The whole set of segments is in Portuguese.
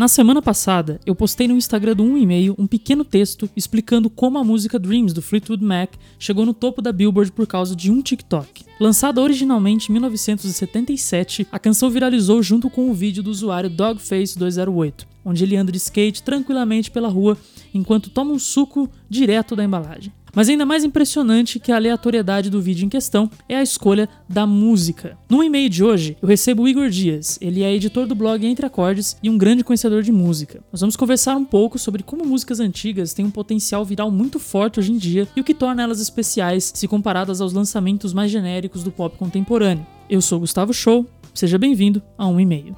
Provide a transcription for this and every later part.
Na semana passada, eu postei no Instagram do 1 e meio um pequeno texto explicando como a música Dreams do Fleetwood Mac chegou no topo da Billboard por causa de um TikTok. Lançada originalmente em 1977, a canção viralizou junto com o vídeo do usuário Dogface208, onde ele anda de skate tranquilamente pela rua enquanto toma um suco direto da embalagem. Mas ainda mais impressionante que a aleatoriedade do vídeo em questão é a escolha da música. No e-mail de hoje, eu recebo o Igor Dias. Ele é editor do blog Entre Acordes e um grande conhecedor de música. Nós vamos conversar um pouco sobre como músicas antigas têm um potencial viral muito forte hoje em dia e o que torna elas especiais se comparadas aos lançamentos mais genéricos do pop contemporâneo. Eu sou Gustavo Show, seja bem-vindo a um e-mail.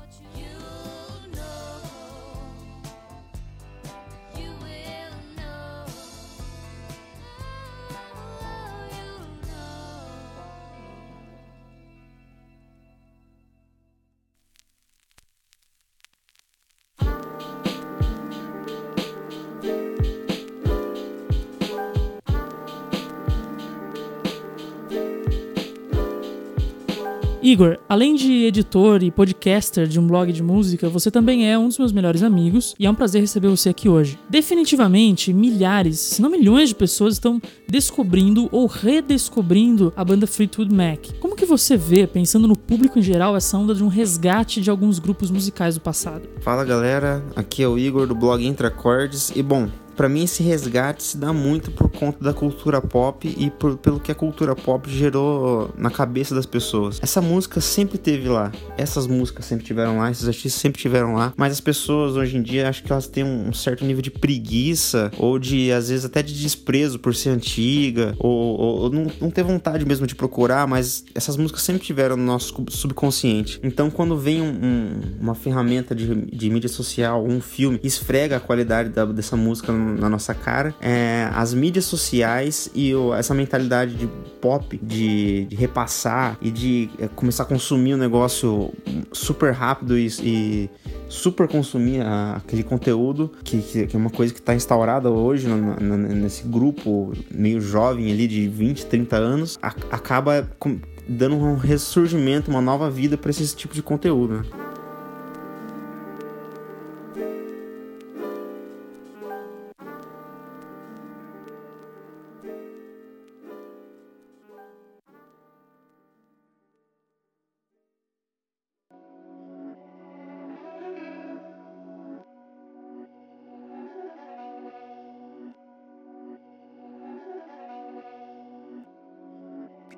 Igor, além de editor e podcaster de um blog de música, você também é um dos meus melhores amigos e é um prazer receber você aqui hoje. Definitivamente, milhares, se não milhões de pessoas estão descobrindo ou redescobrindo a banda Fleetwood Mac. Como que você vê, pensando no público em geral, essa onda de um resgate de alguns grupos musicais do passado? Fala galera, aqui é o Igor do blog Entre Acordes e bom, para mim esse resgate se dá muito por conta da cultura pop e por, pelo que a cultura pop gerou na cabeça das pessoas. Essa música sempre teve lá, essas músicas sempre tiveram lá, esses artistas sempre tiveram lá, mas as pessoas hoje em dia acho que elas têm um certo nível de preguiça ou de às vezes até de desprezo por ser antiga ou, ou, ou não, não ter vontade mesmo de procurar, mas essas músicas sempre tiveram no nosso subconsciente. Então quando vem um, um, uma ferramenta de, de mídia social, um filme, esfrega a qualidade da, dessa música na nossa cara. É, as mídias sociais e o, essa mentalidade de pop, de, de repassar e de é, começar a consumir o um negócio super rápido e, e super consumir a, aquele conteúdo, que, que, é uma coisa que está instaurada hoje no, no, nesse grupo meio jovem ali de 20, 30 anos, a, acaba com, dando um ressurgimento, uma nova vida para esse tipo de conteúdo. Né?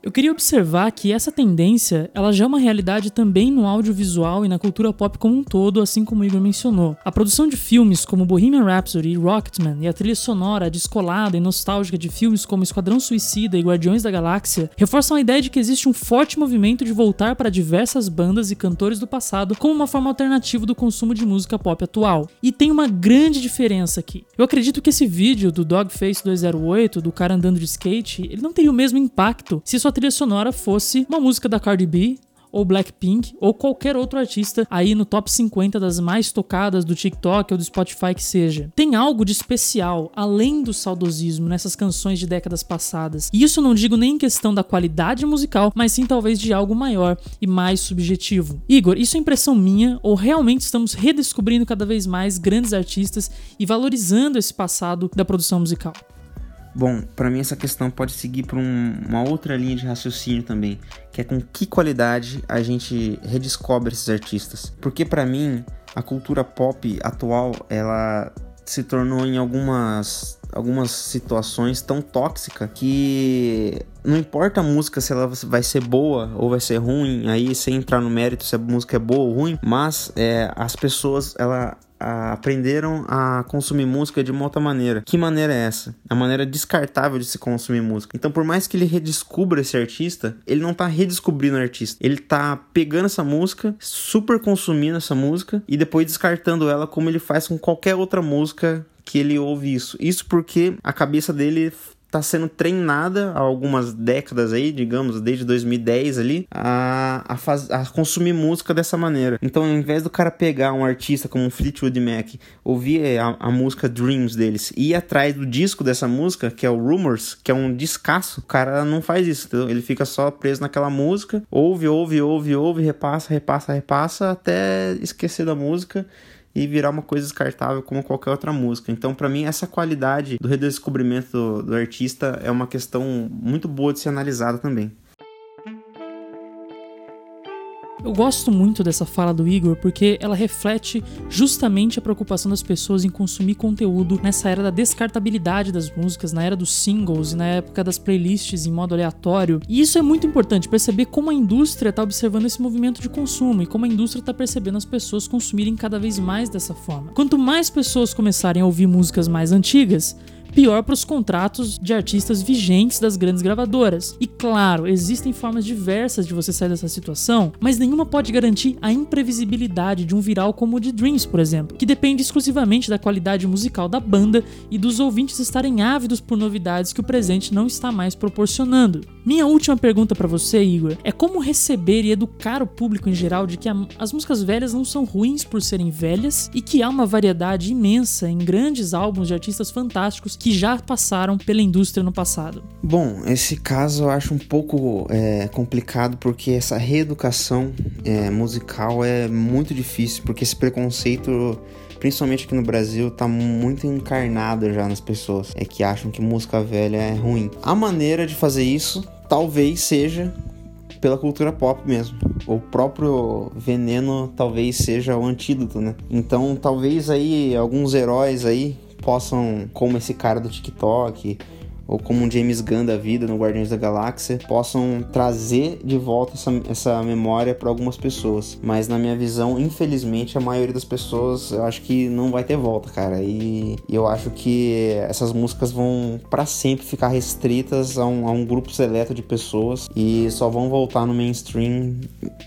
Eu queria observar que essa tendência, ela já é uma realidade também no audiovisual e na cultura pop como um todo, assim como o Igor mencionou. A produção de filmes como Bohemian Rhapsody e Rocketman e a trilha sonora descolada e nostálgica de filmes como Esquadrão Suicida e Guardiões da Galáxia reforçam a ideia de que existe um forte movimento de voltar para diversas bandas e cantores do passado como uma forma alternativa do consumo de música pop atual. E tem uma grande diferença aqui. Eu acredito que esse vídeo do Dogface 208, do cara andando de skate, ele não teria o mesmo impacto se sua trilha sonora fosse uma música da Cardi B, ou Blackpink, ou qualquer outro artista aí no top 50 das mais tocadas do TikTok ou do Spotify que seja. Tem algo de especial, além do saudosismo, nessas canções de décadas passadas. E isso não digo nem em questão da qualidade musical, mas sim talvez de algo maior e mais subjetivo. Igor, isso é impressão minha ou realmente estamos redescobrindo cada vez mais grandes artistas e valorizando esse passado da produção musical? Bom, para mim essa questão pode seguir por um, uma outra linha de raciocínio também, que é com que qualidade a gente redescobre esses artistas. Porque para mim a cultura pop atual ela se tornou em algumas algumas situações tão tóxica que não importa a música se ela vai ser boa ou vai ser ruim, aí sem entrar no mérito se a música é boa ou ruim, mas é, as pessoas ela aprenderam a consumir música de uma outra maneira. Que maneira é essa? A maneira descartável de se consumir música. Então, por mais que ele redescubra esse artista, ele não tá redescobrindo o artista. Ele tá pegando essa música, super consumindo essa música e depois descartando ela como ele faz com qualquer outra música que ele ouve isso. Isso porque a cabeça dele está sendo treinada há algumas décadas aí, digamos, desde 2010 ali, a, a, faz, a consumir música dessa maneira. Então, ao invés do cara pegar um artista como Fleetwood Mac, ouvir a, a música Dreams deles e ir atrás do disco dessa música, que é o Rumors, que é um descasso, o cara não faz isso, entendeu? Ele fica só preso naquela música, ouve, ouve, ouve, ouve, repassa, repassa, repassa, até esquecer da música e virar uma coisa descartável como qualquer outra música. Então, para mim, essa qualidade do redescobrimento do, do artista é uma questão muito boa de ser analisada também. Eu gosto muito dessa fala do Igor porque ela reflete justamente a preocupação das pessoas em consumir conteúdo nessa era da descartabilidade das músicas, na era dos singles e na época das playlists em modo aleatório. E isso é muito importante perceber como a indústria está observando esse movimento de consumo e como a indústria está percebendo as pessoas consumirem cada vez mais dessa forma. Quanto mais pessoas começarem a ouvir músicas mais antigas, pior para os contratos de artistas vigentes das grandes gravadoras. E claro, existem formas diversas de você sair dessa situação, mas nenhuma pode garantir a imprevisibilidade de um viral como o de Dreams, por exemplo, que depende exclusivamente da qualidade musical da banda e dos ouvintes estarem ávidos por novidades que o presente não está mais proporcionando. Minha última pergunta para você, Igor, é como receber e educar o público em geral de que a, as músicas velhas não são ruins por serem velhas e que há uma variedade imensa em grandes álbuns de artistas fantásticos que já passaram pela indústria no passado? Bom, esse caso eu acho um pouco é, complicado porque essa reeducação é, musical é muito difícil, porque esse preconceito principalmente aqui no Brasil, tá muito encarnado já nas pessoas. É que acham que música velha é ruim. A maneira de fazer isso talvez seja pela cultura pop mesmo. O próprio veneno talvez seja o antídoto, né? Então, talvez aí alguns heróis aí possam, como esse cara do TikTok, ou como um James Gunn da vida no Guardiões da Galáxia, possam trazer de volta essa, essa memória para algumas pessoas. Mas na minha visão, infelizmente, a maioria das pessoas eu acho que não vai ter volta, cara. E, eu acho que essas músicas vão para sempre ficar restritas a um, a um grupo seleto de pessoas e só vão voltar no mainstream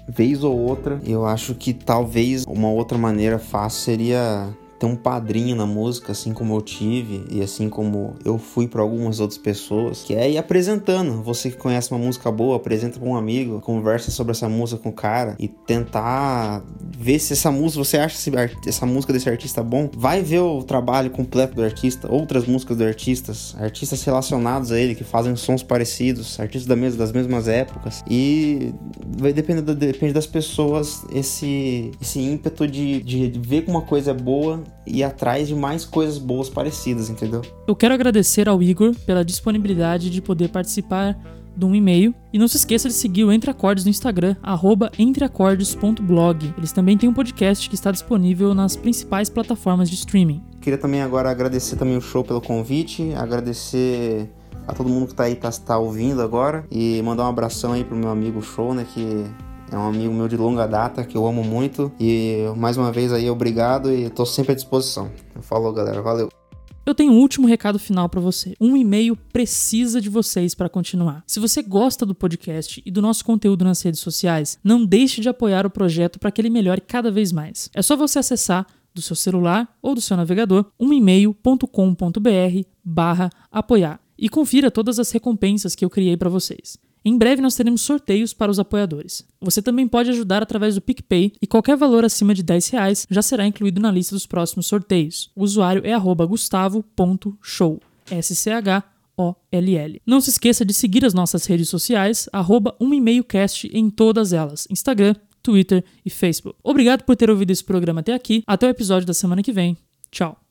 vez ou outra. Eu acho que talvez uma outra maneira fácil seria ter um padrinho na música, assim como eu tive e assim como eu fui para algumas outras pessoas, que é ir apresentando. Você que conhece uma música boa, apresenta para um amigo, conversa sobre essa música com o cara e tentar ver se essa música, você acha essa música desse artista bom, vai ver o trabalho completo do artista, outras músicas do artistas, artistas relacionados a ele que fazem sons parecidos, artistas da mesma, das mesmas épocas e vai depender depende das pessoas esse esse ímpeto de, de ver que uma coisa é boa ir atrás de mais coisas boas parecidas, entendeu? Eu quero agradecer ao Igor pela disponibilidade de poder participar de um e-mail. E não se esqueça de seguir o Entre Acordes no Instagram, entreacordes.blog. Eles também têm um podcast que está disponível nas principais plataformas de streaming. Queria também agora agradecer também o show pelo convite, agradecer a todo mundo que está aí, tá, tá ouvindo agora, e mandar um abração aí pro meu amigo Show, né, que é um amigo meu de longa data que eu amo muito. E mais uma vez aí, obrigado e tô sempre à disposição. Falou, galera. Valeu. Eu tenho um último recado final para você. Um e-mail precisa de vocês para continuar. Se você gosta do podcast e do nosso conteúdo nas redes sociais, não deixe de apoiar o projeto para que ele melhore cada vez mais. É só você acessar do seu celular ou do seu navegador umemail.com.br/barra apoiar e confira todas as recompensas que eu criei para vocês. Em breve nós teremos sorteios para os apoiadores. Você também pode ajudar através do PicPay e qualquer valor acima de 10 reais já será incluído na lista dos próximos sorteios. O usuário é gustavo.show. S-C-H-O-L-L. Não se esqueça de seguir as nossas redes sociais, arroba cast em todas elas: Instagram, Twitter e Facebook. Obrigado por ter ouvido esse programa até aqui. Até o episódio da semana que vem. Tchau.